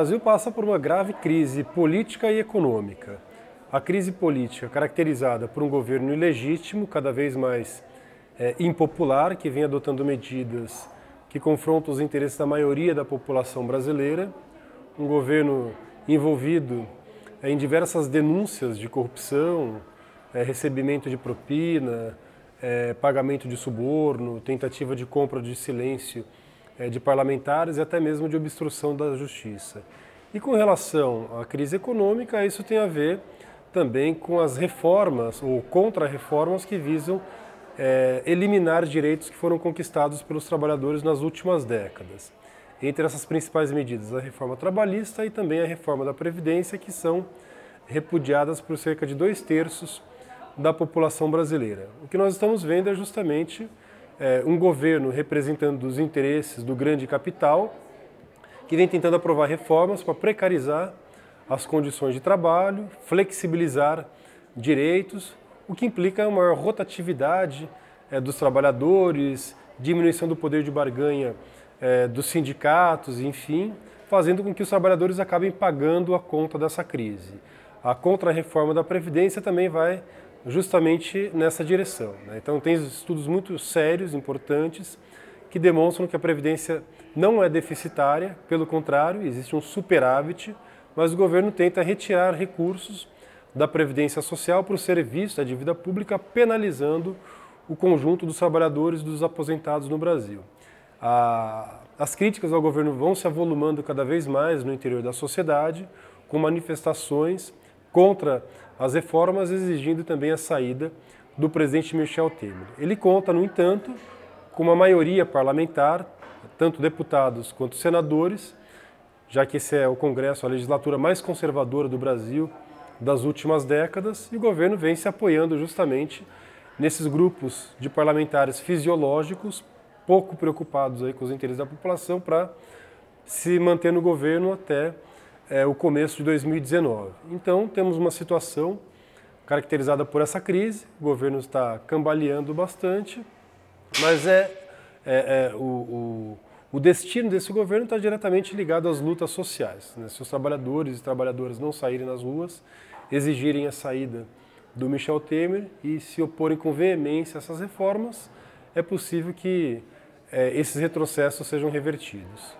Brasil passa por uma grave crise política e econômica. A crise política, caracterizada por um governo ilegítimo, cada vez mais é, impopular, que vem adotando medidas que confrontam os interesses da maioria da população brasileira, um governo envolvido é, em diversas denúncias de corrupção, é, recebimento de propina, é, pagamento de suborno, tentativa de compra de silêncio de parlamentares e até mesmo de obstrução da justiça. E com relação à crise econômica, isso tem a ver também com as reformas ou contra-reformas que visam é, eliminar direitos que foram conquistados pelos trabalhadores nas últimas décadas. Entre essas principais medidas, a reforma trabalhista e também a reforma da Previdência, que são repudiadas por cerca de dois terços da população brasileira. O que nós estamos vendo é justamente é, um governo representando os interesses do grande capital, que vem tentando aprovar reformas para precarizar as condições de trabalho, flexibilizar direitos, o que implica uma maior rotatividade é, dos trabalhadores, diminuição do poder de barganha é, dos sindicatos, enfim, fazendo com que os trabalhadores acabem pagando a conta dessa crise. A contra-reforma da Previdência também vai justamente nessa direção. Né? Então, tem estudos muito sérios, importantes, que demonstram que a Previdência não é deficitária, pelo contrário, existe um superávit, mas o governo tenta retirar recursos da Previdência Social para o serviço da dívida pública, penalizando o conjunto dos trabalhadores e dos aposentados no Brasil. A, as críticas ao governo vão se avolumando cada vez mais no interior da sociedade, com manifestações contra as reformas, exigindo também a saída do presidente Michel Temer. Ele conta, no entanto, com uma maioria parlamentar, tanto deputados quanto senadores, já que esse é o Congresso, a legislatura mais conservadora do Brasil das últimas décadas, e o governo vem se apoiando justamente nesses grupos de parlamentares fisiológicos, pouco preocupados aí com os interesses da população, para se manter no governo até é, o começo de 2019. Então, temos uma situação caracterizada por essa crise, o governo está cambaleando bastante, mas é, é, é o, o, o, destino desse governo está diretamente ligado às lutas sociais. Né? Se os trabalhadores e trabalhadoras não saírem nas ruas, exigirem a saída do Michel Temer e se oporem com veemência a essas reformas, é possível que é, esses retrocessos sejam revertidos.